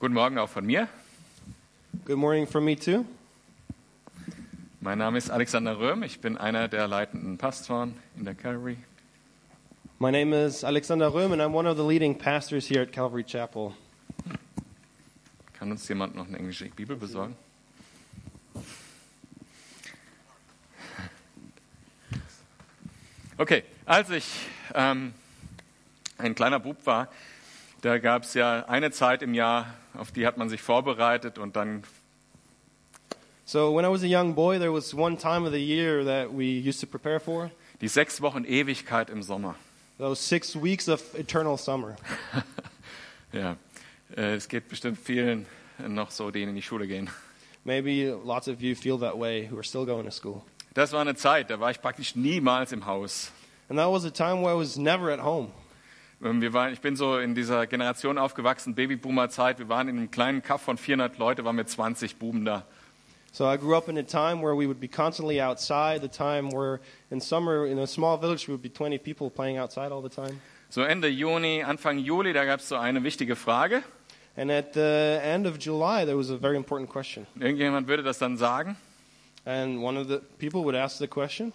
Guten Morgen auch von mir. Good morning from me too. Mein Name ist Alexander Röhm. Ich bin einer der leitenden Pastoren in der Calvary. My name is Alexander Röhm, and I'm one of the leading pastors here at Calvary Chapel. Kann uns jemand noch eine englische Bibel besorgen? Okay, als ich ähm, ein kleiner Bub war, da gab es ja eine Zeit im Jahr, auf die hat man sich vorbereitet und dann So, when I was a young boy, there was one time of the year that we used to prepare for die sechs Wochen Ewigkeit im Sommer. those six weeks of eternal summer. Ja, äh, es geht bestimmt vielen noch so, die in die Schule gehen. Maybe lots of you feel that way who are still going to school. Das war eine Zeit, da war ich praktisch niemals im Haus. And that was a time where I was never at home. Ähm, Wir waren, ich bin so in dieser Generation aufgewachsen, Babyboomer-Zeit. Wir waren in einem kleinen Kaff von 400 Leute, waren mit 20 Buben da. So I grew up in a time where we would be constantly outside, the time where in summer in a small village we would be 20 people playing outside all the time. So Ende Juni, Anfang Juli, da gab es so eine wichtige Frage. And at the end of July, there was a very important question. Irgendjemand würde das dann sagen. And one of the people would ask the question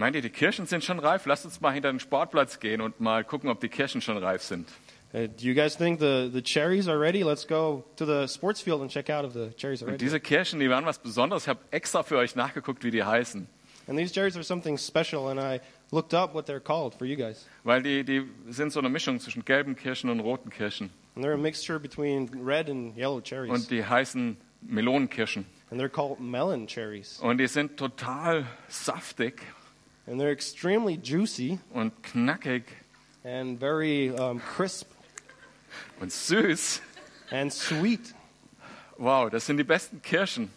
Meint ihr, die Kirschen sind schon reif? Lasst uns mal hinter den Sportplatz gehen und mal gucken, ob die Kirschen schon reif sind. uh, Do you guys think the, the cherries are ready? Let's go to the sports field and check out if the cherries are Und ready. diese Kirschen, die waren was Besonderes. Ich habe extra für euch nachgeguckt, wie die heißen. And these cherries are something special, and I looked up what they're called for you guys. Weil die, die sind so eine Mischung zwischen gelben Kirschen und roten Kirschen. And they're a mixture between red and yellow cherries. Und die heißen Melonenkirschen. And they're called melon cherries. Und die sind total saftig And they're extremely juicy und knackig and very um, crisp und süß. and sweet. Wow, das sind die besten Kirschen.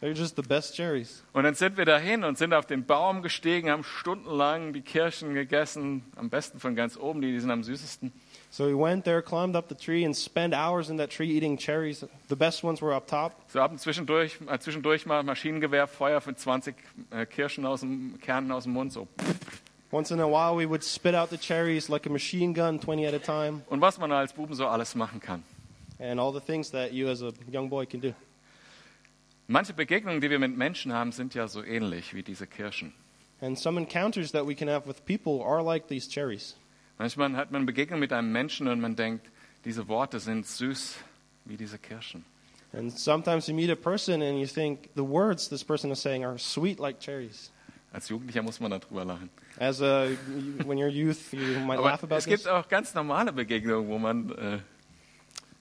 They're just the best cherries. Und dann sind wir dahin und sind auf den Baum gestiegen, haben stundenlang die Kirschen gegessen. Am besten von ganz oben, die, die sind am süßesten. So we went there, climbed up the tree, and spent hours in that tree eating cherries. The best ones were up top. So ab und zwischendurch, äh, zwischendurch mal Maschinengewehr, Feuer für 20 äh, Kirschen aus dem Kernen aus dem Mund. So. Once in a while, we would spit out the cherries like a machine gun, 20 at a time, Und was man als Buben so alles machen kann. and all the things that you as a young boy can do. Manche Begegnungen, die wir mit Menschen haben, sind ja so ähnlich wie diese Kirschen. And some encounters that we can have with people are like these cherries. Manchmal hat man Begegnung mit einem Menschen und man denkt, diese Worte sind süß wie diese Kirschen. And sometimes you meet a person and you think the words this person is saying are sweet like cherries. Als Jugendlicher muss man darüber lachen. As a, when you're youth, you might laugh Aber about es this. gibt auch ganz normale Begegnungen, wo man äh,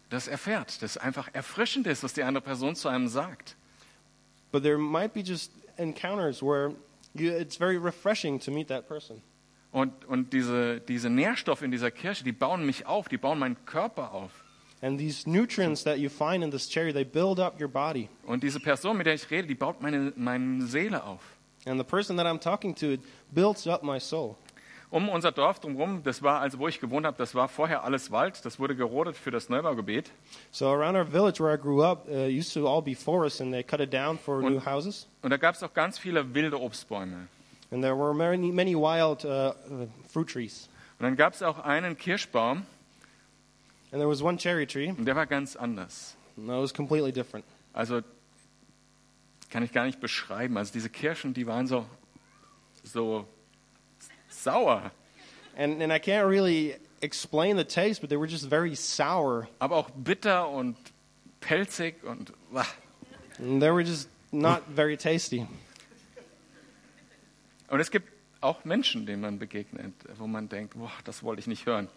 das erfährt, das einfach erfrischend ist, was die andere Person zu einem sagt. But there might be just encounters where you, it's very refreshing to meet that person. Und, und diese, diese Nährstoffe in dieser Kirche, die bauen mich auf, die bauen meinen Körper auf. And these nutrients that you find in this cherry, they build up your body. Und diese Person, mit der ich rede, die baut meine, meine Seele auf. And the person that I'm talking to, it builds up my soul. Um unser Dorf drumherum, das war also, wo ich gewohnt habe, das war vorher alles Wald, das wurde gerodet für das Neubaugebiet. So around our village where I grew up, uh, used to all be forests, and they cut it down for Und- new houses. Und da gab es auch ganz viele wilde Obstbäume. And there were many, many wild uh, fruit trees. Und dann gab es auch einen Kirschbaum, And there was one cherry tree, und der war ganz anders. and that was completely different. Also kann ich gar nicht beschreiben. Also diese Kirschen, die waren so, so sauer, And, and I can't really explain the taste, but they were just very sour. aber auch bitter und pelzig und wah. And they were just not very tasty. Und es gibt auch Menschen, denen man begegnet, wo man denkt, boah, das wollte ich nicht hören.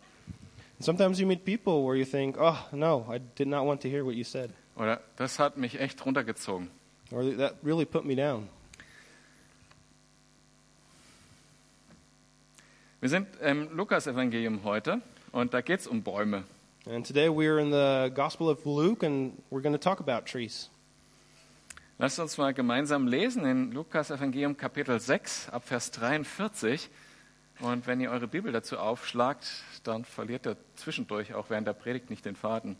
Sometimes you meet people where you think, oh, no, I did not want to hear what you said. Oder das hat mich echt runtergezogen. Or that really put me down. Wir sind im Lukas-Evangelium heute und da geht es um Bäume. And today we're in the Gospel of Luke, and we're going to talk about trees. Lasst uns mal gemeinsam lesen in Lukas Evangelium Kapitel 6 ab Vers 43. Und wenn ihr eure Bibel dazu aufschlagt, dann verliert ihr zwischendurch auch während der Predigt nicht den Faden.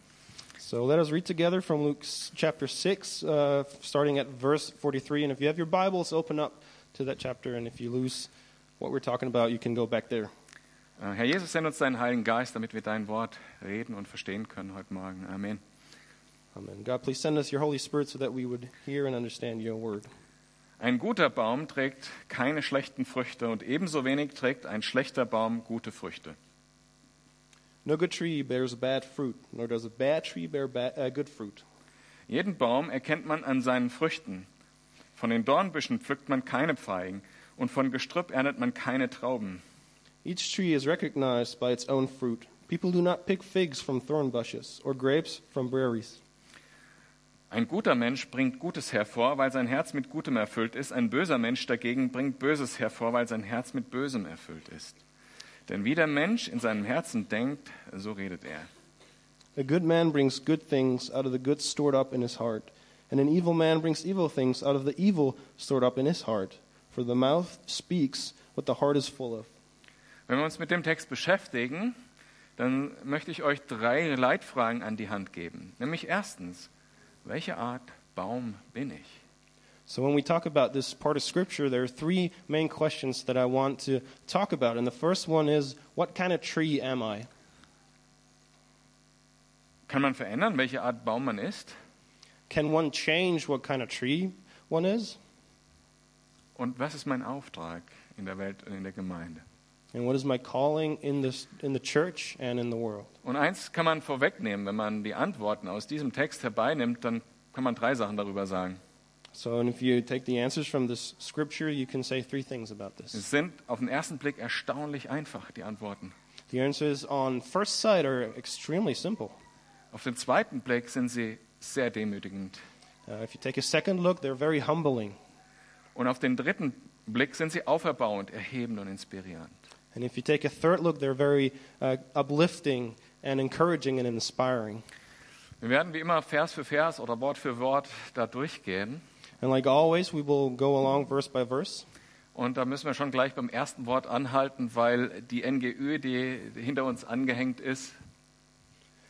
So let us read together from Luke chapter 6, uh, starting at verse 43. And if you have your Bibles, open up to that chapter. And if you lose what we're talking about, you can go back there. Äh, Herr Jesus, send uns deinen Heiligen Geist, damit wir dein Wort reden und verstehen können heute Morgen. Amen. Amen. God, please send us your Holy Spirit so that we would hear and understand your word. Ein guter Baum trägt keine schlechten Früchte und ebenso wenig trägt ein schlechter Baum gute Früchte. No good tree bears bad fruit, nor does a bad tree bear bad, uh, good fruit. Jeden Baum erkennt man an seinen Früchten. Von den Dornbüschen pflückt man keine Feigen und von Gestrüpp erntet man keine Trauben. Each tree is recognized by its own fruit. People do not pick figs from thorn bushes or grapes from berries. Ein guter Mensch bringt Gutes hervor, weil sein Herz mit Gutem erfüllt ist. Ein böser Mensch dagegen bringt Böses hervor, weil sein Herz mit Bösem erfüllt ist. Denn wie der Mensch in seinem Herzen denkt, so redet er. A good man brings good things out of the good stored up in his heart, and an evil man brings evil things out of the evil stored up in his heart. For the mouth speaks what the heart is full of. Wenn wir uns mit dem Text beschäftigen, dann möchte ich euch drei Leitfragen an die Hand geben. Nämlich erstens, welche Art Baum bin ich? So, when we talk about this part of Scripture, there are three main questions that I want to talk about. And the first one is, What kind of tree am I? Kann man verändern, welche Art Baum man ist? Can one change what kind of tree one is? Und was ist mein Auftrag in der Welt und in der Gemeinde? And what is my calling in, this, in the church and in the world? Und eins kann man vorwegnehmen, wenn man die Antworten aus diesem Text herbeinimmt, dann kann man drei Sachen darüber sagen. So, and if you take the answers from this scripture, you can say three things about this. Es sind auf den ersten Blick erstaunlich einfach, die Antworten. The answers on first sight are extremely simple. Auf den zweiten Blick sind sie sehr demütigend. Uh, if you take a second look, they're very humbling. Und auf den dritten Blick sind sie auferbauend, erhebend und inspirierend. And if you take a third look, they're very uh, uplifting and encouraging and inspiring. Wir werden wie immer Vers für Vers oder Wort für Wort da durchgehen. And like always, we will go along verse by verse. Und da müssen wir schon gleich beim ersten Wort anhalten, weil die die hinter uns angehängt ist,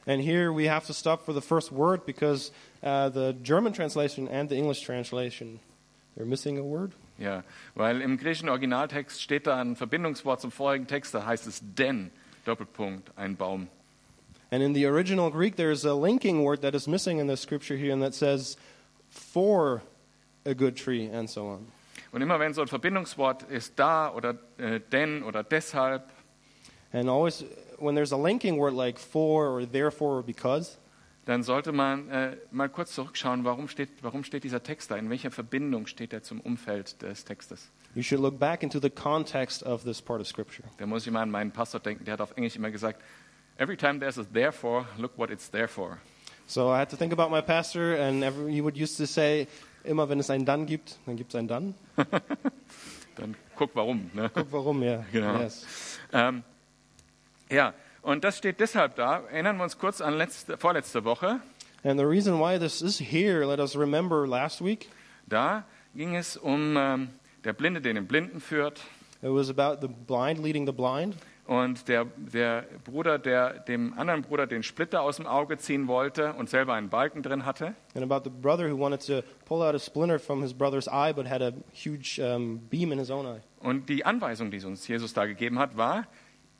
And here we have to stop for the first word because uh, the German translation and the English translation, they're missing a word. ja, weil im griechischen Originaltext steht da ein Verbindungswort zum vorigen Text, da heißt es denn, Doppelpunkt, ein Baum. And in the original Greek, there's a linking word that is missing in the scripture here, and that says for a good tree, and so on. Und immer wenn so ein Verbindungswort ist, da oder äh, denn oder deshalb, And always, when there's a linking word like for or therefore or because, dann sollte man äh, mal kurz zurückschauen, warum steht, warum steht dieser Text da, in welcher Verbindung steht er zum Umfeld des Textes. you should look back into the context of this part of scripture. Da muss ich mal an meinen Pastor denken, der hat auf Englisch immer gesagt, every time there's a therefore, look what it's there for. So I had to think about my pastor, and every, he would used to say, immer wenn es ein dann gibt, dann gibt es ein dann. Dann guck warum. Ne? Guck warum, ja. Genau. Yes. Ähm, ja, und das steht deshalb da. Erinnern wir uns kurz an letzte, vorletzte Woche. And the reason why this is here, let us remember last week, Da ging es um ähm, der Blinde, den den Blinden führt. it was about the blind leading the blind. Und der, der Bruder, der dem anderen Bruder den Splitter aus dem Auge ziehen wollte und selber einen Balken drin hatte. And about the brother who wanted to pull out a splinter from his brother's eye but had a huge um, beam in his own eye. Und die Anweisung, die uns Jesus da gegeben hat, war,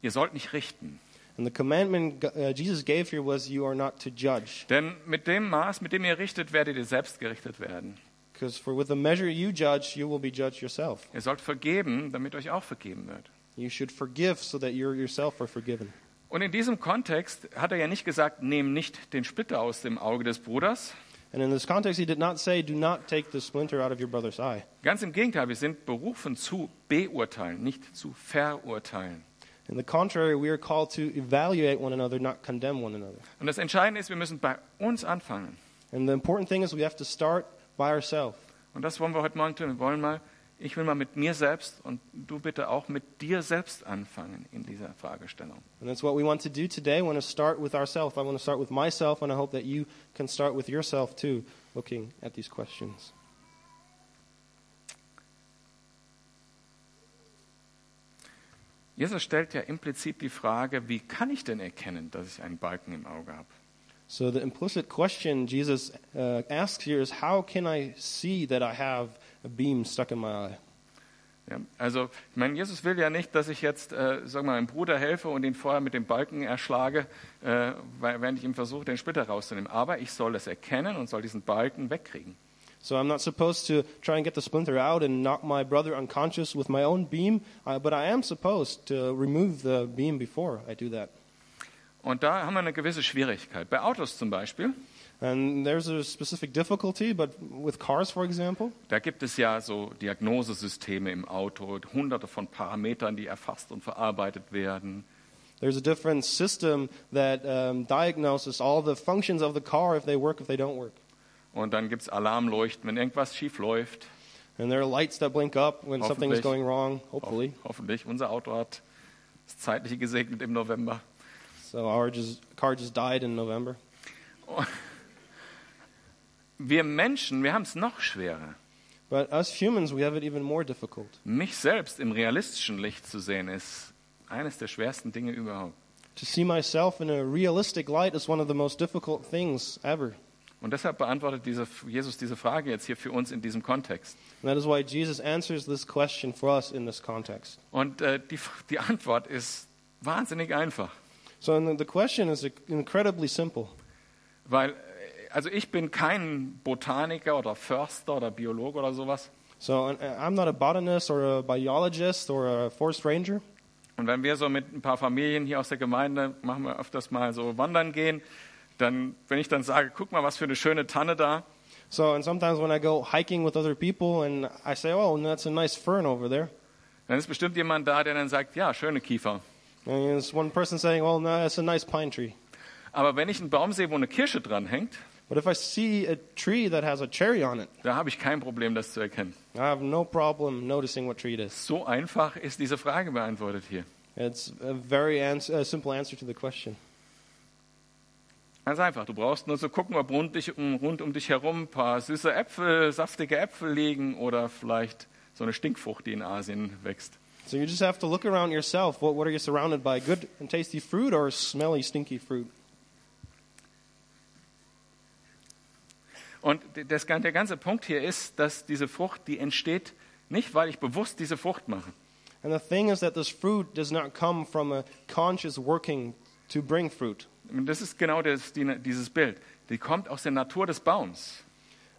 ihr sollt nicht richten. And the commandment Jesus gave here was, You are not to judge. Denn mit dem Maß, mit dem ihr richtet, werdet ihr selbst gerichtet werden. Because for with the measure you judge, you will be judged yourself. Ihr sollt vergeben, damit euch auch vergeben wird. You should forgive so that you yourself are forgiven. Und in diesem Kontext hat er ja nicht gesagt, nehm nicht den Splitter aus dem Auge des Bruders. And in this context, he did not say, Do not take the splinter out of your brother's eye. Ganz im Gegenteil, wir sind berufen zu beurteilen, nicht zu verurteilen. On the contrary, we are called to evaluate one another, not condemn one another. Und das Entscheidende ist, wir müssen bei uns anfangen. And the important thing is we have to start by ourselves. Und das wollen wir heute Morgen tun. Wir wollen mal, ich will mal mit mir selbst und du bitte auch mit dir selbst anfangen in dieser Fragestellung. And that's what we want to do today. We want to start with ourselves. I want to start with myself, and I hope that you can start with yourself too, looking at these questions. Jesus stellt ja implizit die Frage, wie kann ich denn erkennen, dass ich einen Balken im Auge habe? So the implicit question Jesus uh, asks here is, How can I see that I have a beam stuck in my eye? Ja, also, ich meine, Jesus will ja nicht, dass ich jetzt, äh, sag mal, einem Bruder helfe und ihn vorher mit dem Balken erschlage, äh, während ich ihm versuche, den Splitter rauszunehmen. Aber ich soll es erkennen und soll diesen Balken wegkriegen. So I'm not supposed to try and get the splinter out and knock my brother unconscious with my own beam, uh, but I am supposed to remove the beam before I do that. Und da haben wir eine gewisse Schwierigkeit. Bei Autos zum Beispiel, And there's a specific difficulty, but with cars, for example, da gibt es ja so Diagnosesysteme im Auto, hunderte von Parametern, die erfasst und verarbeitet werden. there's a different system that um, diagnoses all the functions of the car if they work, if they don't work. Und dann gibt es Alarmleuchten, wenn irgendwas schief läuft. And there are lights that blink up when something is Hoffentlich. going wrong, hopefully. Ho hoffentlich. Unser Auto hat das Zeitliche gesegnet im November. So our just, car just died in November. Wir Menschen, wir haben es noch schwerer. But us humans, we have it even more difficult. Mich selbst im realistischen Licht zu sehen, ist eines der schwersten Dinge überhaupt. To see myself in a realistic light is one of the most difficult things ever. Und deshalb beantwortet diese, Jesus diese Frage jetzt hier für uns in diesem Kontext. And that is why Jesus answers this question for us in this context. Und äh, die, die Antwort ist wahnsinnig einfach. So the question is incredibly simple. Weil, äh, also ich bin kein Botaniker oder Förster oder Biologe oder sowas. So uh, I'm not a botanist or a biologist or a forest ranger. Und wenn wir so mit ein paar Familien hier aus der Gemeinde, machen wir öfters mal so wandern gehen, dann, wenn ich dann sage, guck mal, was für eine schöne Tanne da, So and sometimes when I go hiking with other people and I say, "Oh, that's a nice fern over there," dann ist bestimmt jemand da, der dann sagt, ja, schöne Kiefer. and there's one person saying, "Well, no, that's a nice pine tree." Aber wenn ich einen Baum sehe, wo eine Kirsche dran hängt, But if I see a tree that has a cherry on it, da habe ich kein Problem, das zu erkennen. I have no problem noticing what tree it is. So einfach ist diese Frage beantwortet hier. It's a very ans- a simple answer to the question. Ganz einfach. Du brauchst nur zu gucken, ob rund, dich, um, rund um dich herum ein paar süße Äpfel, saftige Äpfel liegen oder vielleicht so eine Stinkfrucht, die in Asien wächst. So you just have to look around yourself. What, what are you surrounded by? Good and tasty fruit or smelly, stinky fruit? Und das, der ganze Punkt hier ist, dass diese Frucht, die entsteht nicht, weil ich bewusst diese Frucht mache. And the thing is that this fruit does not come from a conscious working to bring fruit. Und das ist genau das, die, dieses Bild. Die kommt aus der Natur des Baums.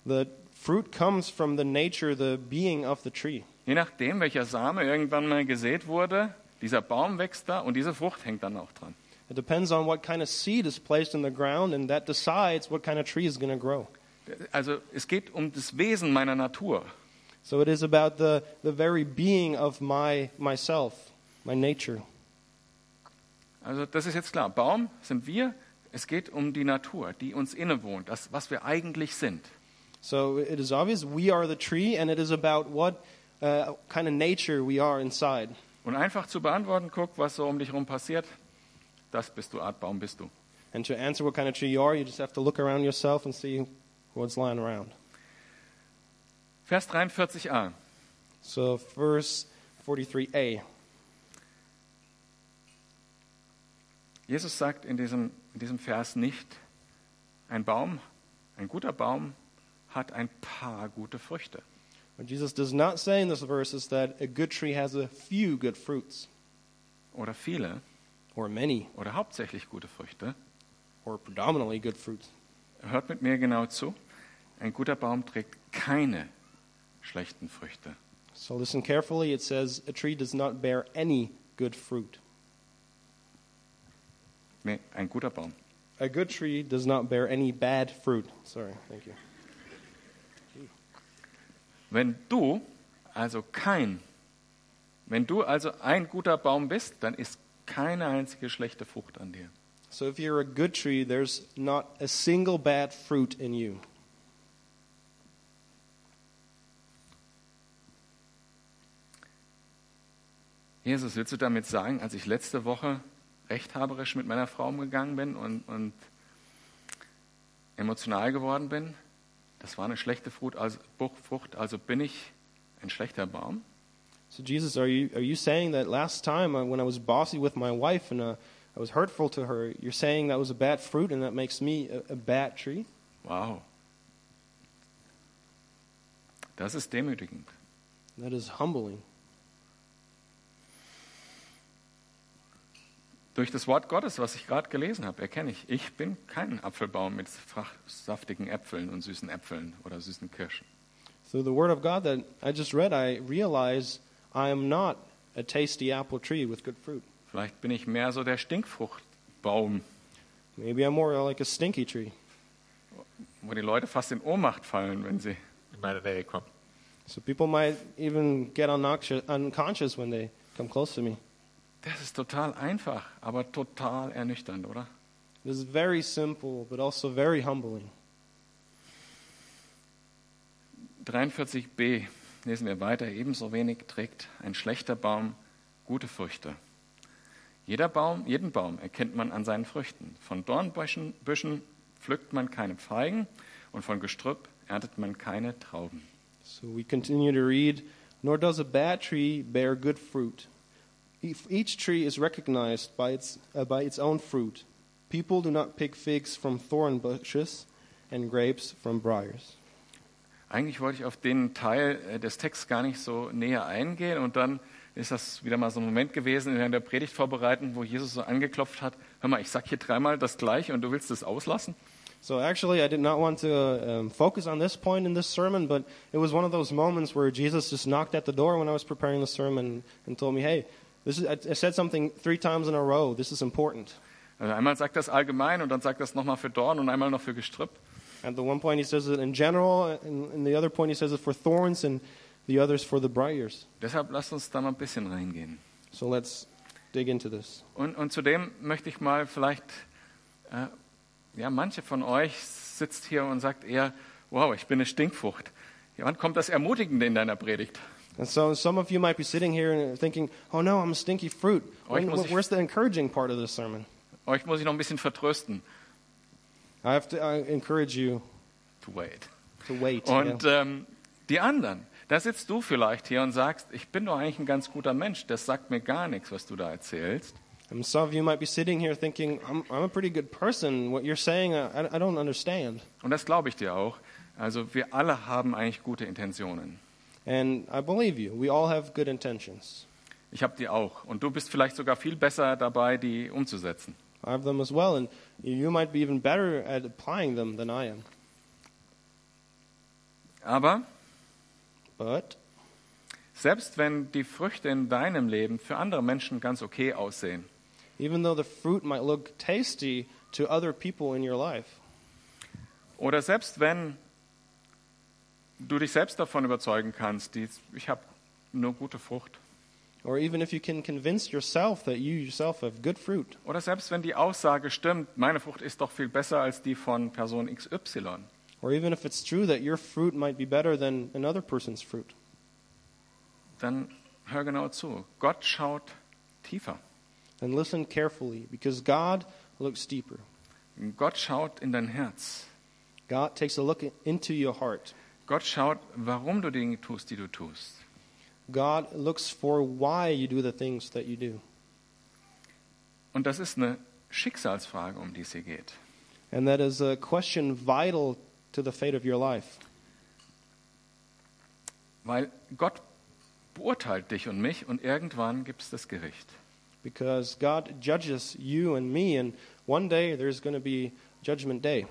The fruit comes from the nature, the being of the tree. Je nachdem, welcher Same irgendwann mal gesät wurde, dieser Baum wächst da und diese Frucht hängt dann auch dran. It depends on what kind of seed is placed in the ground, and that decides what kind of tree is going to grow. Also es geht um das Wesen meiner Natur. So it is about the, the very being of my myself, my nature. Also das ist jetzt klar. Baum sind wir. Es geht um die Natur, die uns innewohnt, das, was wir eigentlich sind. So it is obvious we are the tree, and it is about what uh, kind of nature we are inside. Und einfach zu beantworten, guck, was so um dich herum passiert, das bist du, Art Baum bist du. And to answer what kind of tree you are, you just have to look around yourself and see what's lying around. Vers 43a. So, verse 43a. Jesus sagt in diesem, in diesem Vers nicht, ein Baum, ein guter Baum hat ein paar gute Früchte. What Jesus does not say in this verse is that a good tree has a few good fruits, Oder viele or many, oder hauptsächlich gute Früchte. or predominantly good fruits. Hört mit mir genau zu. Ein guter Baum trägt keine schlechten Früchte. So, listen carefully. It says a tree does not bear any good fruit. Nee, ein guter Baum. A good tree does not bear any bad fruit. Sorry, thank you. Wenn du also kein, wenn du also ein guter Baum bist, dann ist keine einzige schlechte Frucht an dir. So, if you're a good tree, there's not a single bad fruit in you. Jesus, willst du damit sagen, als ich letzte Woche rechthaberisch mit meiner Frau umgegangen bin und, und emotional geworden bin, das war eine schlechte Frucht also, Frucht, also bin ich ein schlechter Baum? So, Jesus, are you, are you saying that last time uh, when I was bossy with my wife and uh, I was hurtful to her, you're saying that was a bad fruit and that makes me a, a bad tree? Wow. Das ist demütigend. That is humbling. Durch das Wort Gottes, was ich gerade gelesen habe, erkenne ich, ich bin kein Apfelbaum mit saftigen Äpfeln und süßen Äpfeln oder süßen Kirschen. Through the Word of God that I just read, I realize I am not a tasty apple tree with good fruit. Vielleicht bin ich mehr so der Stinkfruchtbaum, Maybe I'm more like a stinky tree. wo die Leute fast in Ohnmacht fallen, wenn sie in meine Nähe kommen. So people might even get unconscious, unconscious when they come close to me. Das ist total einfach, aber total ernüchternd, oder? It is very simple, but also very humbling. 43b lesen wir weiter. Ebenso wenig trägt ein schlechter Baum gute Früchte. Jeder Baum, jeden Baum erkennt man an seinen Früchten. Von Dornbüschen Büschen pflückt man keine Feigen und von Gestrüpp erntet man keine Trauben. So we continue to read, nor does a bad tree bear good fruit. Each tree is recognized by its, uh, by its own fruit. People do not pick figs from thorn bushes and grapes from briars. Eigentlich wollte ich auf den Teil äh, des Texts gar nicht so näher eingehen und dann ist das wieder mal so ein Moment gewesen in der Predigtvorbereitung, wo Jesus so angeklopft hat, hör mal, ich sag hier dreimal das gleiche und du willst es auslassen? So actually, I did not want to um, focus on this point in this sermon, but it was one of those moments where Jesus just knocked at the door when I was preparing the sermon and told me, "Hey, this is, I said something three times in a row. This is important." Also einmal sagt das allgemein und dann sagt das nochmal für Dorn und einmal noch für Gestrüpp. At the one point, he says it in general, and in the other point, he says it for thorns, and the others for the briars. Deshalb lasst uns da mal ein bisschen reingehen. So let's dig into this. Und, und zudem möchte ich mal vielleicht, äh, ja, manche von euch sitzt hier und sagt eher, wow, ich bin eine Stinkfrucht. Ja, wann kommt das Ermutigende in deiner Predigt? And so some of you might be sitting here and thinking, "Oh no, I'm a stinky fruit." Euch When- muss ich- where's the encouraging part of this sermon? Euch muss ich noch ein bisschen vertrösten. I have to I encourage you To wait. to wait. Und yeah. ähm, die anderen, da sitzt du vielleicht hier und sagst, ich bin doch eigentlich ein ganz guter Mensch, das sagt mir gar nichts, was du da erzählst. And some of you might be sitting here thinking, I'm, I'm a pretty good person. What you're saying, I, I don't understand. Und das glaube ich dir auch. Also wir alle haben eigentlich gute Intentionen. And I believe you. We all have good intentions. Ich habe die auch. Und du bist vielleicht sogar viel besser dabei, die umzusetzen. I have them as well. And you might be even better at applying them than I am. Aber But selbst wenn die Früchte in deinem Leben für andere Menschen ganz okay aussehen, even though the fruit might look tasty to other people in your life, oder selbst wenn du dich selbst davon überzeugen kannst, die, ich habe nur gute Frucht, or even if you can convince yourself that you yourself have good fruit, oder selbst wenn die Aussage stimmt, meine Frucht ist doch viel besser als die von Person XY, or even if it's true that your fruit might be better than another person's fruit, dann hör genau zu. Gott schaut tiefer. then listen carefully because God looks deeper. Gott schaut in dein Herz. God takes a look into your heart. Gott schaut, warum du Dinge tust, die du tust. God looks for why you do the things that you do. Und das ist eine Schicksalsfrage, um die es hier geht. And that is a question vital to the fate of your life. Weil Gott beurteilt dich und mich und irgendwann gibt es das Gericht. Because God judges you and me, and one day there's going to be Judgment Day.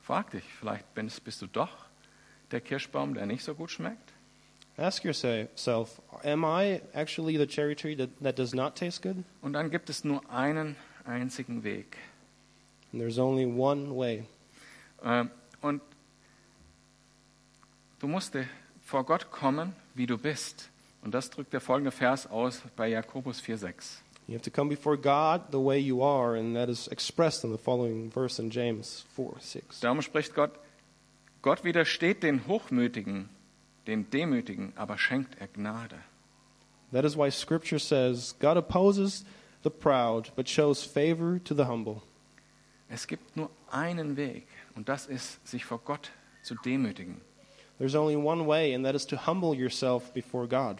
Frag dich, vielleicht bist, bist du doch der Kirschbaum, der nicht so gut schmeckt? Ask yourself, am I actually the cherry tree that, that does not taste good? Und dann gibt es nur einen einzigen Weg. And there's only one way. Ähm, Und du musst vor Gott kommen, wie du bist. Und das drückt der folgende Vers aus bei Jakobus 4,6. You have to come before God the way you are, and that is expressed in the following verse in James 4 6. Darum spricht Gott, Gott widersteht den Hochmütigen, den Demütigen, aber schenkt er Gnade. That is why Scripture says, God opposes the proud, but shows favor to the humble. Es gibt nur einen Weg und das ist, sich vor Gott zu demütigen. There's only one way, and that is to humble yourself before God.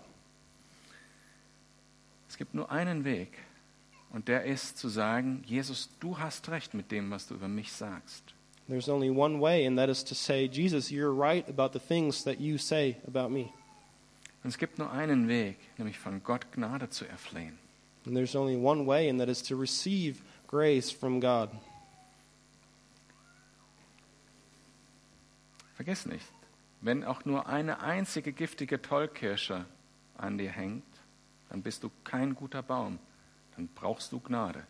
Es gibt nur einen Weg und der ist zu sagen, Jesus, du hast recht mit dem, was du über mich sagst. There's only one way, and that is to say, Jesus, you're right about the things that you say about me. Und es gibt nur einen Weg, nämlich von Gott Gnade zu erflehen. And there's only one way, and that is to receive grace from God. Vergiss nicht, wenn auch nur eine einzige giftige Tollkirsche an dir hängt, dann bist du kein guter Baum. Dann brauchst du Gnade.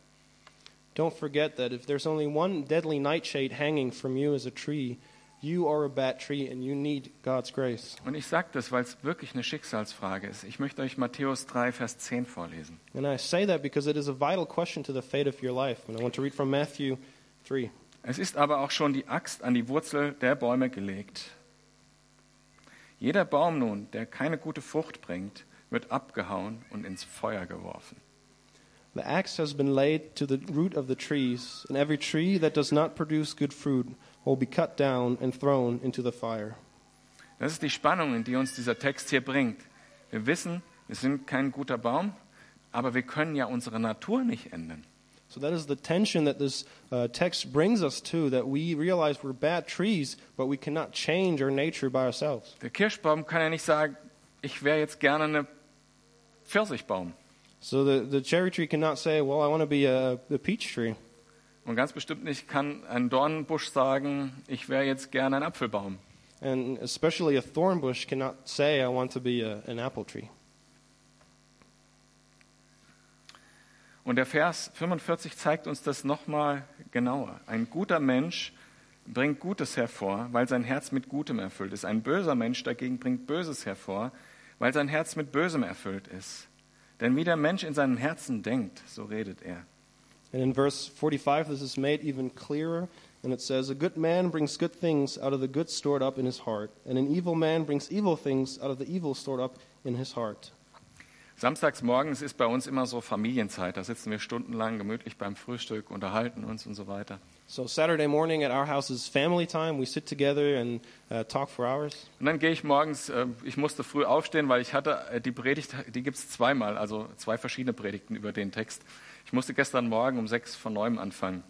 Don't forget that if there's only one deadly nightshade hanging from you as a tree, you are a bad tree and you need God's grace. Und ich sage das, weil es wirklich eine Schicksalsfrage ist. Ich möchte euch Matthäus 3, Vers 10 vorlesen. And I say that because it is a vital question to the fate of your life. And I want to read from Matthew 3. Es ist aber auch schon die Axt an die Wurzel der Bäume gelegt. Jeder Baum nun, der keine gute Frucht bringt, wird abgehauen und ins Feuer geworfen. The axe has been laid to the root of the trees, and every tree that does not produce good fruit will be cut down and thrown into the fire. Das ist die Spannung, in die uns dieser Text hier bringt. Wir wissen, wir sind kein guter Baum, aber wir können ja unsere Natur nicht ändern. So that is the tension that this uh, text brings us to, that we realize we're bad trees, but we cannot change our nature by ourselves. Der Kirschbaum kann ja nicht sagen, ich wäre jetzt gerne eine Pfirsichbaum. So the, the cherry tree cannot say, well, I want to be a, a peach tree. Und ganz bestimmt nicht kann ein Dornenbusch sagen, ich wäre jetzt gerne ein Apfelbaum. And especially a thorn bush cannot say, I want to be a, an apple tree. Und der Vers 45 zeigt uns das nochmal genauer. Ein guter Mensch bringt Gutes hervor, weil sein Herz mit Gutem erfüllt ist. Ein böser Mensch dagegen bringt Böses hervor, weil sein Herz mit Bösem erfüllt ist. Denn wie der Mensch in seinem Herzen denkt, so redet er. And in verse 45, this is made even clearer. And it says, A good man brings good things out of the good stored up in his heart, and an evil man brings evil things out of the evil stored up in his heart. Samstags morgens ist bei uns immer so Familienzeit. Da sitzen wir stundenlang gemütlich beim Frühstück, unterhalten uns und so weiter. So Saturday morning at our house is family time. We sit together and uh, talk for hours. Und dann gehe ich morgens, äh, ich musste früh aufstehen, weil ich hatte äh, die Predigt, die gibt es zweimal, also zwei verschiedene Predigten über den Text. Ich musste gestern Morgen um sechs von neuem anfangen.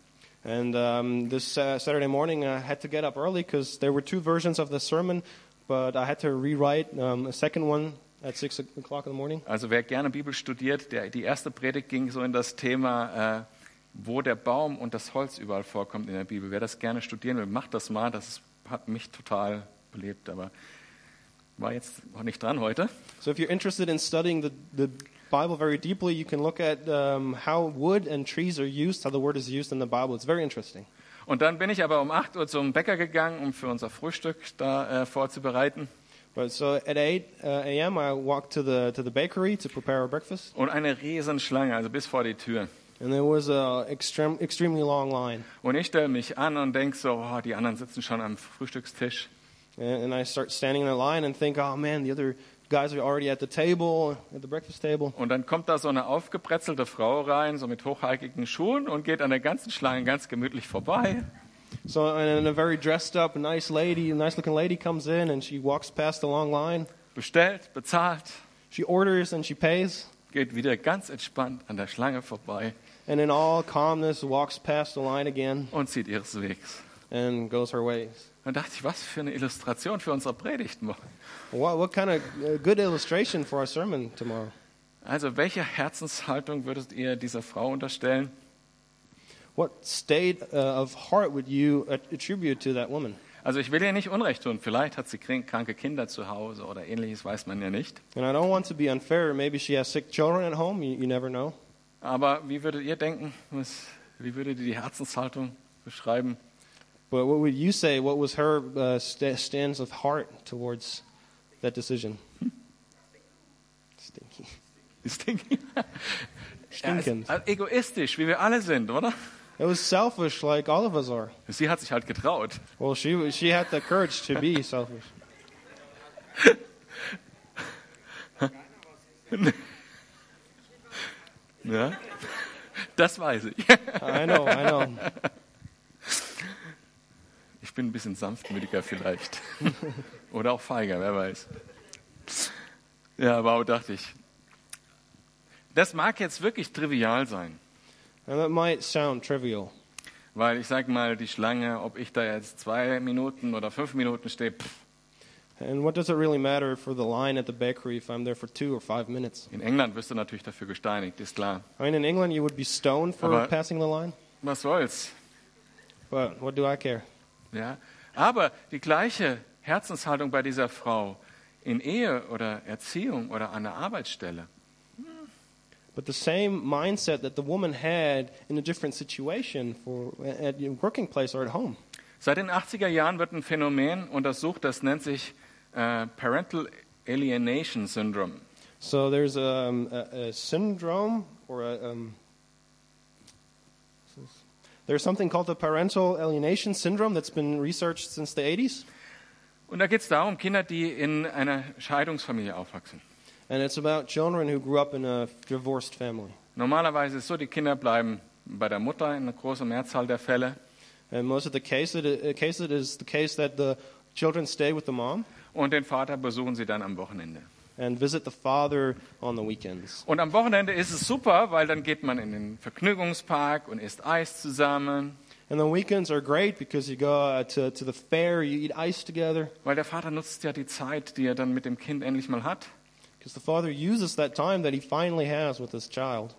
And um, this uh, Saturday morning, I had to get up early because there were two versions of the sermon, but I had to rewrite um, a second one at six o'clock in the morning. Also wer gerne Bibel studiert, der, die erste Predigt ging so in das Thema, äh, wo der Baum und das Holz überall vorkommt in der Bibel. Wer das gerne studieren will, macht das mal. Das hat mich total belebt, aber war jetzt noch nicht dran heute. So if you're interested in studying the, the Bible very deeply, you can look at um, how wood and trees are used, how the word is used in the Bible. It's very interesting. Und dann bin ich aber um 8 Uhr zum Bäcker gegangen, um für unser Frühstück da äh, vorzubereiten. But so at 8 uh, a.m., I walked to the, to the bakery to prepare our breakfast, Und eine riesen Schlange, also bis vor die Tür. and there was a extreme, extremely long line. Und ich stelle mich an und denke so, oh, die anderen sitzen schon am Frühstückstisch. And, and I start standing in the line and think, oh man, the other guys are already at the table, at the breakfast table. Und dann kommt da so eine aufgebrezelte Frau rein, so mit hochhackigen Schuhen und geht an der ganzen Schlange ganz gemütlich vorbei. So, and a very dressed up, nice lady, nice looking lady comes in and she walks past the long line. Bestellt, bezahlt, She orders and she pays, geht wieder ganz entspannt an der Schlange vorbei and in all calmness walks past the line again und zieht ihres Wegs. and goes her ways. Dann dachte ich, was für eine Illustration für unsere Predigt. What, what kind of uh, good illustration for our sermon tomorrow? Also, welche Herzenshaltung würdet ihr dieser Frau unterstellen? What state uh, of heart would you attribute to that woman? Also, ich will ihr nicht Unrecht tun. Vielleicht hat sie kranke Kinder zu Hause oder ähnliches, weiß man ja nicht. And I don't want to be unfair. Maybe she has sick children at home. You, you never know. Aber wie würdet ihr denken? Was, wie würdet ihr die Herzenshaltung beschreiben? But what would you say? What was her uh, st- stance of heart towards that decision? Stinky. Stinky. Stinkend. Ja, ist egoistisch, wie wir alle sind, oder? It was selfish, like all of us are. Sie hat sich halt getraut. Well, she she had the courage to be selfish. Ja? Das weiß ich. I know, I know. Ich bin ein bisschen sanftmütiger vielleicht. Oder auch feiger, wer weiß. Ja, wow, dachte ich. Das mag jetzt wirklich trivial sein. And that might sound trivial, Weil ich sag mal, die Schlange, ob ich da jetzt zwei Minuten oder fünf Minuten stehe, pff, And what does it really matter for the line at the bakery if I'm there for two or five minutes? In England wirst du natürlich dafür gesteinigt, ist klar. I mean, in England, you would be stoned for Aber- passing the line, Was soll's? but what do I care? Ja? Aber die gleiche Herzenshaltung bei dieser Frau in Ehe oder Erziehung oder an der Arbeitsstelle. But the same mindset that the woman had in a different situation for at your working place or at home. Seit den 80er Jahren wird ein Phänomen untersucht, das nennt sich äh, Parental Alienation Syndrome. So there's um, a, a syndrome or a, um, there's something called the parental alienation syndrome that's been researched since the 80s. Und da geht es darum, Kinder, die in einer Scheidungsfamilie aufwachsen. And it's about children who grew up in a divorced family. Normalerweise ist so, die Kinder bleiben bei der Mutter in einer großen Mehrzahl der Fälle. And most of the case, it, case it is the case that the children stay with the mom Und den Vater besuchen sie dann am Wochenende. and visit the father on the weekends. Und am Wochenende ist es super, weil dann geht man in den Vergnügungspark und isst Eis zusammen. And the weekends are great because you go uh, to, to the fair, you eat ice together, Weil der Vater nutzt ja die Zeit, die er dann mit dem Kind endlich mal hat. Because the father uses that time that he finally has with his child.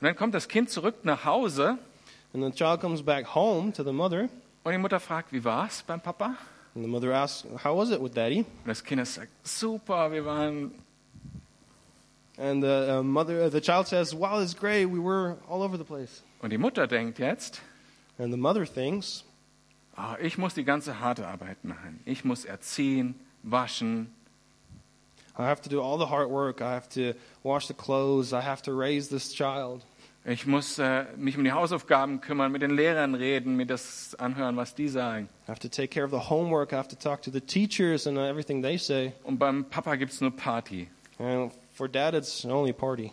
Und dann kommt das Kind zurück nach Hause And the child comes back home to the mother, und die Mutter fragt, wie war's beim Papa? and the mother asks, How was it with daddy? Und das Kind sagt, super, wir waren And the uh, mother, uh, the child says, Wow, it's great. We were all over the place. Und die Mutter denkt jetzt, And the mother thinks, ah, ich muss die ganze harte Arbeit machen. Ich muss erziehen, waschen. I have to do all the hard work. I have to wash the clothes. I have to raise this child. Ich muss äh, mich um die Hausaufgaben kümmern, mit den Lehrern reden, mir das anhören, was die sagen. I have to take care of the homework. I have to talk to the teachers and uh, everything they say. Und beim Papa gibt's nur Party. And for dad, it's only party.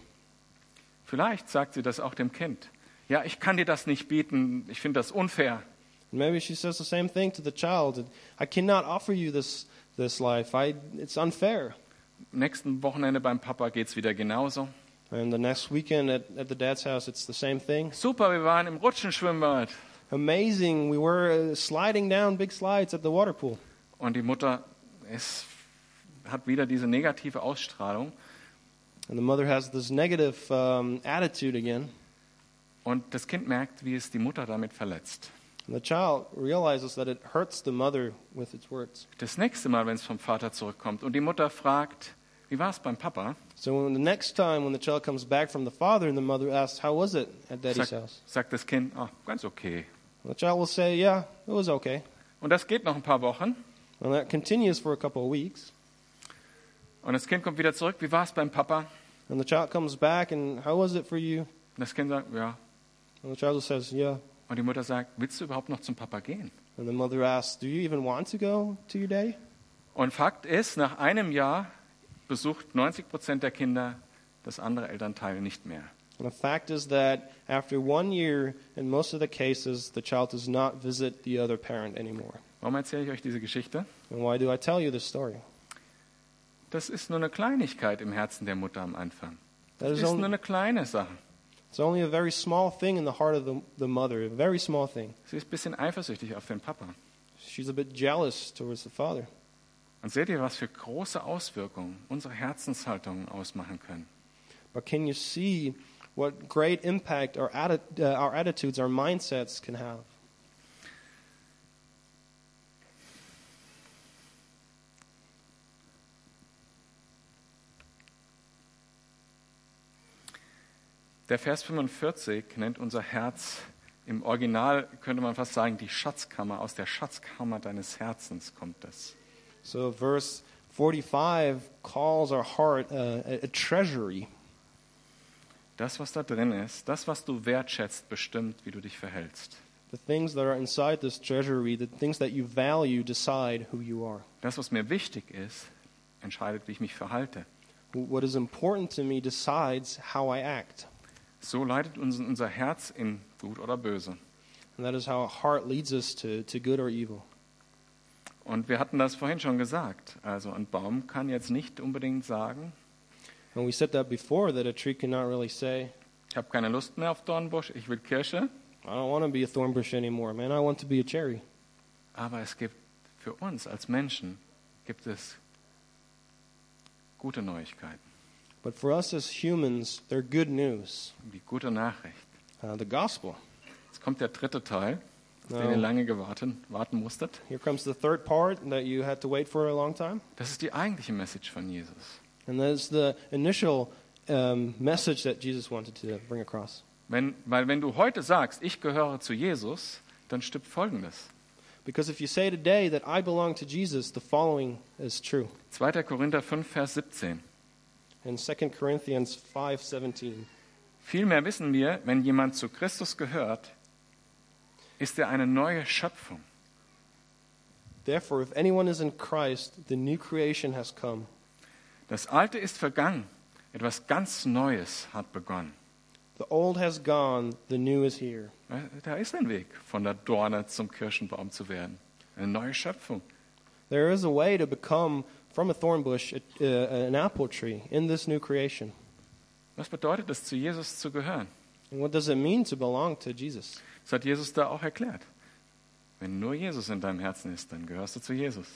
Vielleicht sagt sie das auch dem Kind. Ja, ich kann dir das nicht bieten. Ich finde das unfair. Maybe she says the same thing to the child. I cannot offer you this, this life. I, it's unfair. Nächsten Wochenende beim Papa geht's wieder genauso. And the next weekend at, at the dad's house, it's the same thing. Super, wir waren im Rutschenschwimmbad. Amazing. We were uh, sliding down big slides at the water pool. Und die Mutter ist, hat wieder diese negative Ausstrahlung. And the mother has this negative um, attitude again. Und das Kind merkt, wie es die Mutter damit verletzt. And the child realizes that it hurts the mother with its words. Das nächste Mal, wenn es vom Vater zurückkommt und die Mutter fragt, wie war es beim Papa? So when the next time when the child comes back from the father and the mother asks, How was it at daddy's Sagt, house? sagt das Kind, ah, ganz okay. The child will say, Yeah, it was okay. Und das geht noch ein paar Wochen. And that continues for a couple of weeks. Und das Kind kommt wieder zurück, wie war es beim Papa? And the child comes back and how was it for you? Und das Kind sagt, ja. And the child says, Yeah. Und die Mutter sagt, willst du überhaupt noch zum Papa gehen? And the mother asks, Do you even want to go to your daddy? Und Fakt ist, nach einem Jahr besucht 90 Prozent der Kinder das andere Elternteil nicht mehr. And the fact is that after one year, in most of the cases, the child does not visit the other parent anymore. Warum erzähle ich euch diese Geschichte? And why do I tell you this story? Das ist nur eine Kleinigkeit im Herzen der Mutter am Anfang. Das is ist nur eine kleine Sache. It's only a very small thing in the heart of the, the mother, a very small thing. Sie ist ein bisschen eifersüchtig auf den Papa. She's a bit jealous towards the father. Und seht ihr, was für große Auswirkungen unsere Herzenshaltungen ausmachen können? But can you see what great impact our, atti- uh, our attitudes, our mindsets can have? Der Vers 45 nennt unser Herz im Original, könnte man fast sagen, die Schatzkammer. Aus der Schatzkammer deines Herzens kommt das. So, verse 45 calls our heart a, a treasury. Das, was da drin ist, das, was du wertschätzt, bestimmt, wie du dich verhältst. The things that are inside this treasury, the things that you value, decide who you are. Das, was mir wichtig ist, entscheidet, wie ich mich verhalte. What is important to me decides how I act. So leitet uns unser Herz in gut oder böse. And that is how a heart leads us to, to good or evil. Und wir hatten das vorhin schon gesagt. Also ein Baum kann jetzt nicht unbedingt sagen, And we said that before that a tree cannot really say, ich habe keine Lust mehr auf Dornbusch, ich will Kirsche. I don't want to be a thorn bush anymore, man. I want to be a cherry. Aber es gibt für uns als Menschen gibt es gute Neuigkeiten, But for us as humans, they're good news. die gute Nachricht. Uh, the gospel. Jetzt kommt der dritte Teil, auf den ihr lange gewartet, warten musstet. Here comes the third part that you had to wait for a long time. Das ist die eigentliche Message von Jesus. And that's the initial um, message that Jesus wanted to bring across. Wenn, weil wenn du heute sagst, ich gehöre zu Jesus, dann stimmt Folgendes. Because if you say today that I belong to Jesus, the following is true. 2. Korinther 5, Vers 17. In 2 Corinthians 5:17, Vielmehr wissen wir, wenn jemand zu Christus gehört, ist er eine neue Schöpfung. therefore if anyone is in Christ, the new creation has come. Das Alte ist vergangen, etwas ganz Neues hat begonnen. The old has gone, the new is here. Da ist ein Weg, von der Dorne zum Kirschenbaum zu werden. Eine neue Schöpfung. There is a way to become from a thorn bush uh, an apple tree in this new creation. Was bedeutet es, zu Jesus zu gehören? And what does it mean to belong to Jesus? Das hat Jesus da auch erklärt. Wenn nur Jesus in deinem Herzen ist, dann gehörst du zu Jesus.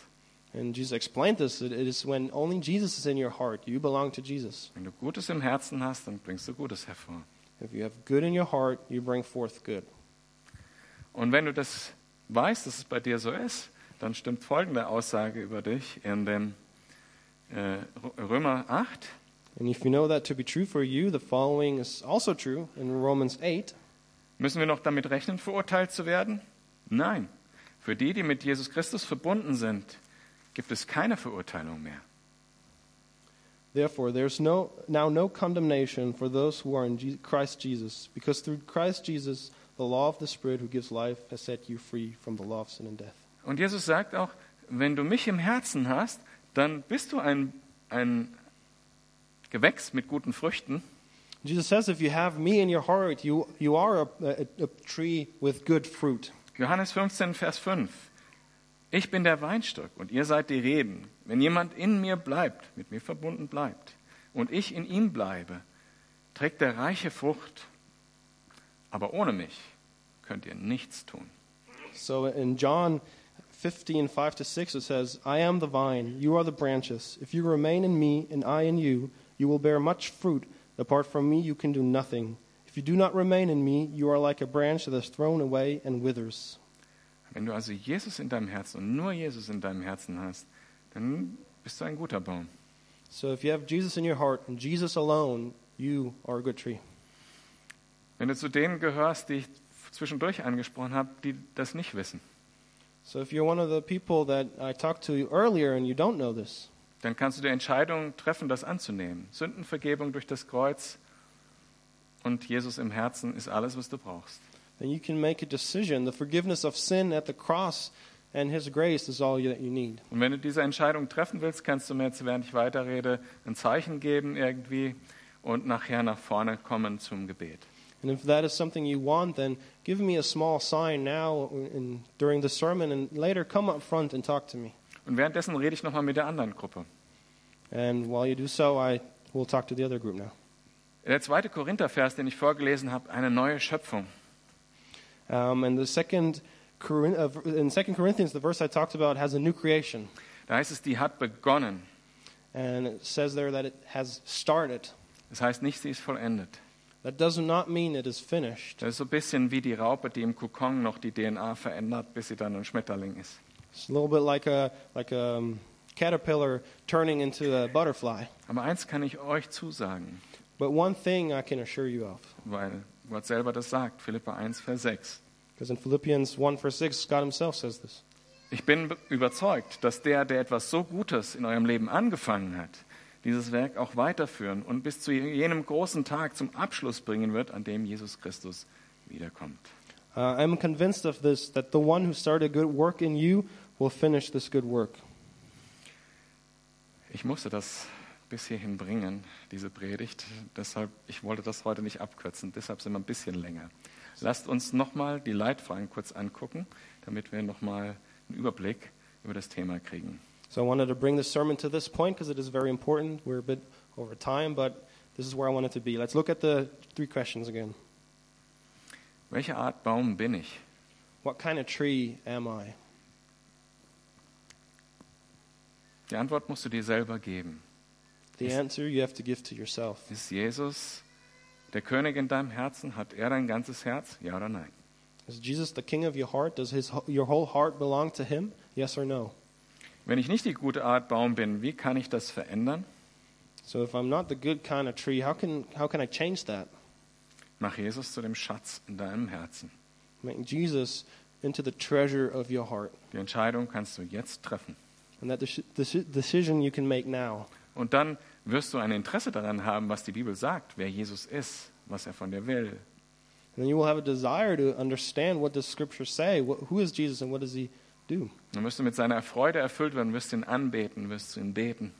And Jesus explained this. It is when only Jesus is in your heart, you belong to Jesus. Wenn du Gutes im Herzen hast, dann bringst du Gutes hervor. If you have good in your heart, you bring forth good. Und wenn du das weißt, dass es bei dir so ist, dann stimmt folgende Aussage über dich in dem Römer 8. And if you know that to be true for you, the following is also true in Romans 8. Müssen wir noch damit rechnen, verurteilt zu werden? Nein. Für die, die mit Jesus Christus verbunden sind, gibt es keine Verurteilung mehr. Therefore, there's no, now no condemnation for those who are in Je- Christ Jesus, because through Christ Jesus, the law of the Spirit who gives life has set you free from the law of sin and death. Und Jesus sagt auch, wenn du mich im Herzen hast, dann bist du ein, ein Gewächs mit guten Früchten. Jesus says, if you have me in your heart, you, you are a, a, a tree with good fruit. Johannes 15, Vers 5. Ich bin der Weinstock und ihr seid die Reben. Wenn jemand in mir bleibt, mit mir verbunden bleibt, und ich in ihm bleibe, trägt er reiche Frucht. Aber ohne mich könnt ihr nichts tun. So in John 15, 5 to 6, it says, I am the vine, you are the branches. If you remain in me and I in you, you will bear much fruit. Apart from me, you can do nothing. If you do not remain in me, you are like a branch that is thrown away and withers. Wenn du also Jesus in deinem Herzen und nur Jesus in deinem Herzen hast, dann bist du ein guter Baum. So if you have Jesus in your heart and Jesus alone, you are a good tree. Wenn du zu denen gehörst, die ich zwischendurch angesprochen habe, die das nicht wissen, So if you're one of the people that I talked to earlier and you don't know this, dann kannst du die Entscheidung treffen, das anzunehmen. Sündenvergebung durch das Kreuz und Jesus im Herzen ist alles, was du brauchst. then you can make a decision. The forgiveness of sin at the cross and His grace is all that you need. Und wenn du diese Entscheidung treffen willst, kannst du mir jetzt, während ich weiterrede, ein Zeichen geben irgendwie und nachher nach vorne kommen zum Gebet. And if that is something you want, then give me a small sign now in, during the sermon and later come up front and talk to me. Und währenddessen rede ich nochmal mit der anderen Gruppe. And while you do so, I will talk to the other group now. Der zweite Korinther-Vers, den ich vorgelesen habe, eine neue Schöpfung. Um, and the second, uh, in 2 Corinthians, the verse I talked about has a new creation. Da heißt es, die hat begonnen. And it says there that it has started. Das heißt nicht, sie ist vollendet. That does not mean it is finished. Das ist so ein bisschen wie die Raupe, die im Kokon noch die DNA verändert, bis sie dann ein Schmetterling ist. It's a little bit like a, like a caterpillar turning into a butterfly. Aber eins kann ich euch zusagen, But one thing I can assure you of. weil Gott selber das sagt, Philippa 1, Vers 6. Because in Philippians 1, verse 6, God Himself says this. Ich bin be- überzeugt, dass der, der etwas so Gutes in eurem Leben angefangen hat, dieses Werk auch weiterführen und bis zu jenem großen Tag zum Abschluss bringen wird, an dem Jesus Christus wiederkommt. Uh, I'm convinced of this, that the one who started a good work in you will finish this good work. Ich musste das bis hierhin bringen, diese Predigt. Deshalb, ich wollte das heute nicht abkürzen, deshalb sind wir ein bisschen länger. Lasst uns nochmal die Leitfragen kurz angucken, damit wir nochmal einen Überblick über das Thema kriegen. So I wanted to bring this sermon to this point because it is very important. We're a bit over time, but this is where I wanted to be. Let's look at the three questions again. Welche Art Baum bin ich? What kind of tree am I? Die Antwort musst du dir selber geben. The answer you have to give to yourself. Ist Jesus der König in deinem Herzen? Hat er dein ganzes Herz? Ja oder nein? Is Jesus the king of your heart? Does his, your whole heart belong to him? Yes or no? Wenn ich nicht die gute Art Baum bin, wie kann ich das verändern? So if I'm not the good kind of tree, how can, how can I change that? Mach Jesus zu dem Schatz in deinem Herzen. Make Jesus into the treasure of your heart. Die Entscheidung kannst du jetzt treffen. And that deci- deci- decision you can make now. Und dann wirst du ein Interesse daran haben, was die Bibel sagt, wer Jesus ist, was er von dir will. And then you will have a desire to understand what does Scripture say? Who is Jesus and what does he do? Dann wirst du mit seiner Freude erfüllt werden, wirst ihn anbeten, wirst du ihn beten.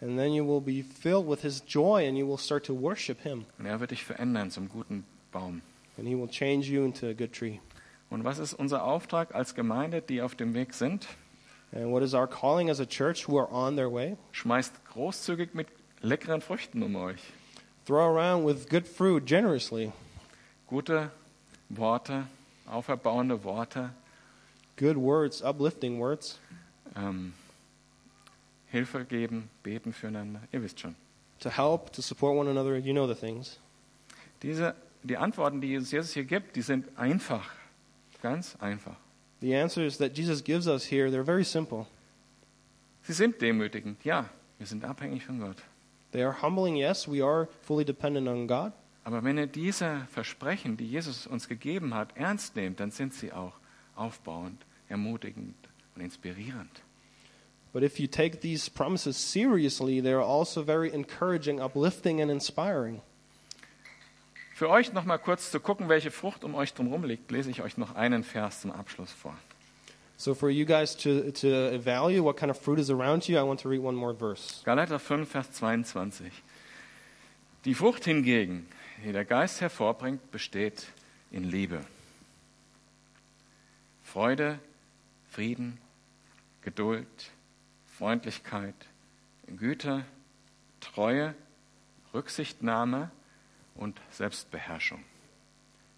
And then you will be filled with his joy and you will start to worship him. Und er wird dich verändern zum guten Baum. And he will change you into a good tree. Und was ist unser Auftrag als Gemeinde, die auf dem Weg sind? And what is our calling as a church who are on their way? Schmeißt großzügig mit leckeren Früchten um euch. Throw around with good fruit generously. Gute Worte, auferbauende Worte, Good words, uplifting words. ähm, Hilfe geben, beten füreinander. Ihr wisst schon. To help, to support one another. You know the things. Diese, die Antworten, die Jesus hier gibt, die sind einfach. Ganz einfach. The answers that Jesus gives us here, they're very simple. Sie sind demütigend, ja. Wir sind abhängig von Gott. They are humbling, yes, we are fully dependent on God. Aber wenn ihr diese Versprechen, die Jesus uns gegeben hat, ernst nehmt, dann sind sie auch aufbauend, ermutigend und inspirierend. But if you take these promises seriously, they're also very encouraging, uplifting, and inspiring. Für euch noch mal kurz zu gucken, welche Frucht um euch drumherum liegt, lese ich euch noch einen Vers zum Abschluss vor. So, for you guys to, to evaluate what kind of fruit is around you, I want to read one more verse. Galater 5, Vers 22. Die Frucht hingegen, die der Geist hervorbringt, besteht in Liebe. Freude, Frieden, Geduld, Freundlichkeit, Güte, Treue, Rücksichtnahme und Selbstbeherrschung.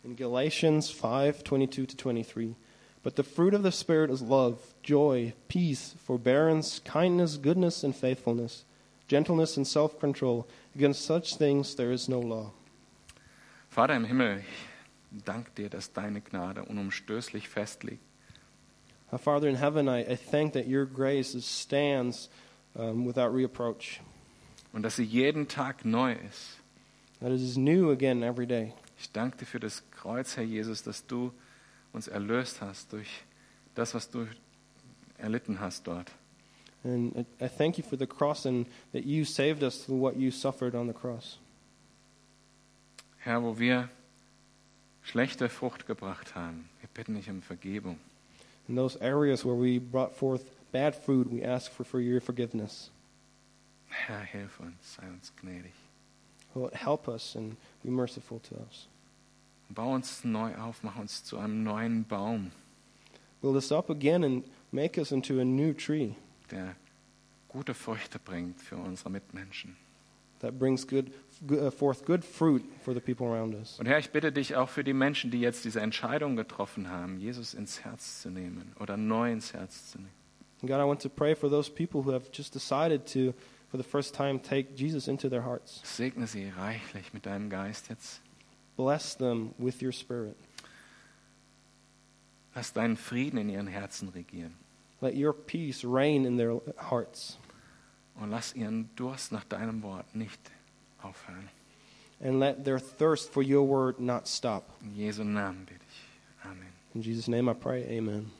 In Galatians 5 22 to 23. But the fruit of the Spirit is love, joy, peace, forbearance, kindness, goodness, and faithfulness, gentleness, and self control. Against such things there is no law. Vater im Himmel, ich danke dir, dass deine Gnade unumstößlich festliegt. Our Father in heaven, I, I thank that your grace stands um, without reproach, und dass sie jeden Tag neu ist. that it is new again every day. Ich danke dir für das Kreuz, Herr Jesus, dass du uns erlöst hast durch das, was du erlitten hast dort. And I, I thank you for the cross and that you saved us through what you suffered on the cross. Herr, wo wir schlechte Frucht gebracht haben, wir bitten dich um Vergebung. In those areas where we brought forth bad fruit, we ask for, for your forgiveness. Herr, hilf uns, sei uns gnädig. Lord, help us and be merciful to us. Bau uns neu auf, mach uns zu einem neuen Baum, Build us up again and make us into a new tree der gute Früchte bringt für unsere Mitmenschen. That brings good, uh, forth good fruit for the people around us. Und Herr, ich bitte dich auch für die Menschen, die jetzt diese Entscheidung getroffen haben, Jesus ins Herz zu nehmen oder neu ins Herz zu nehmen. And God, I want to pray for those people who have just decided to, for the first time, take Jesus into their hearts. Segne sie reichlich mit deinem Geist jetzt. Bless them with your spirit. Lass deinen Frieden in ihren Herzen regieren. Let your peace reign in their hearts. Und lass ihren Durst nach deinem Wort nicht aufhören. And let their thirst for your word not stop. In Jesu Namen bitte ich. Amen. In Jesus' name I pray, amen.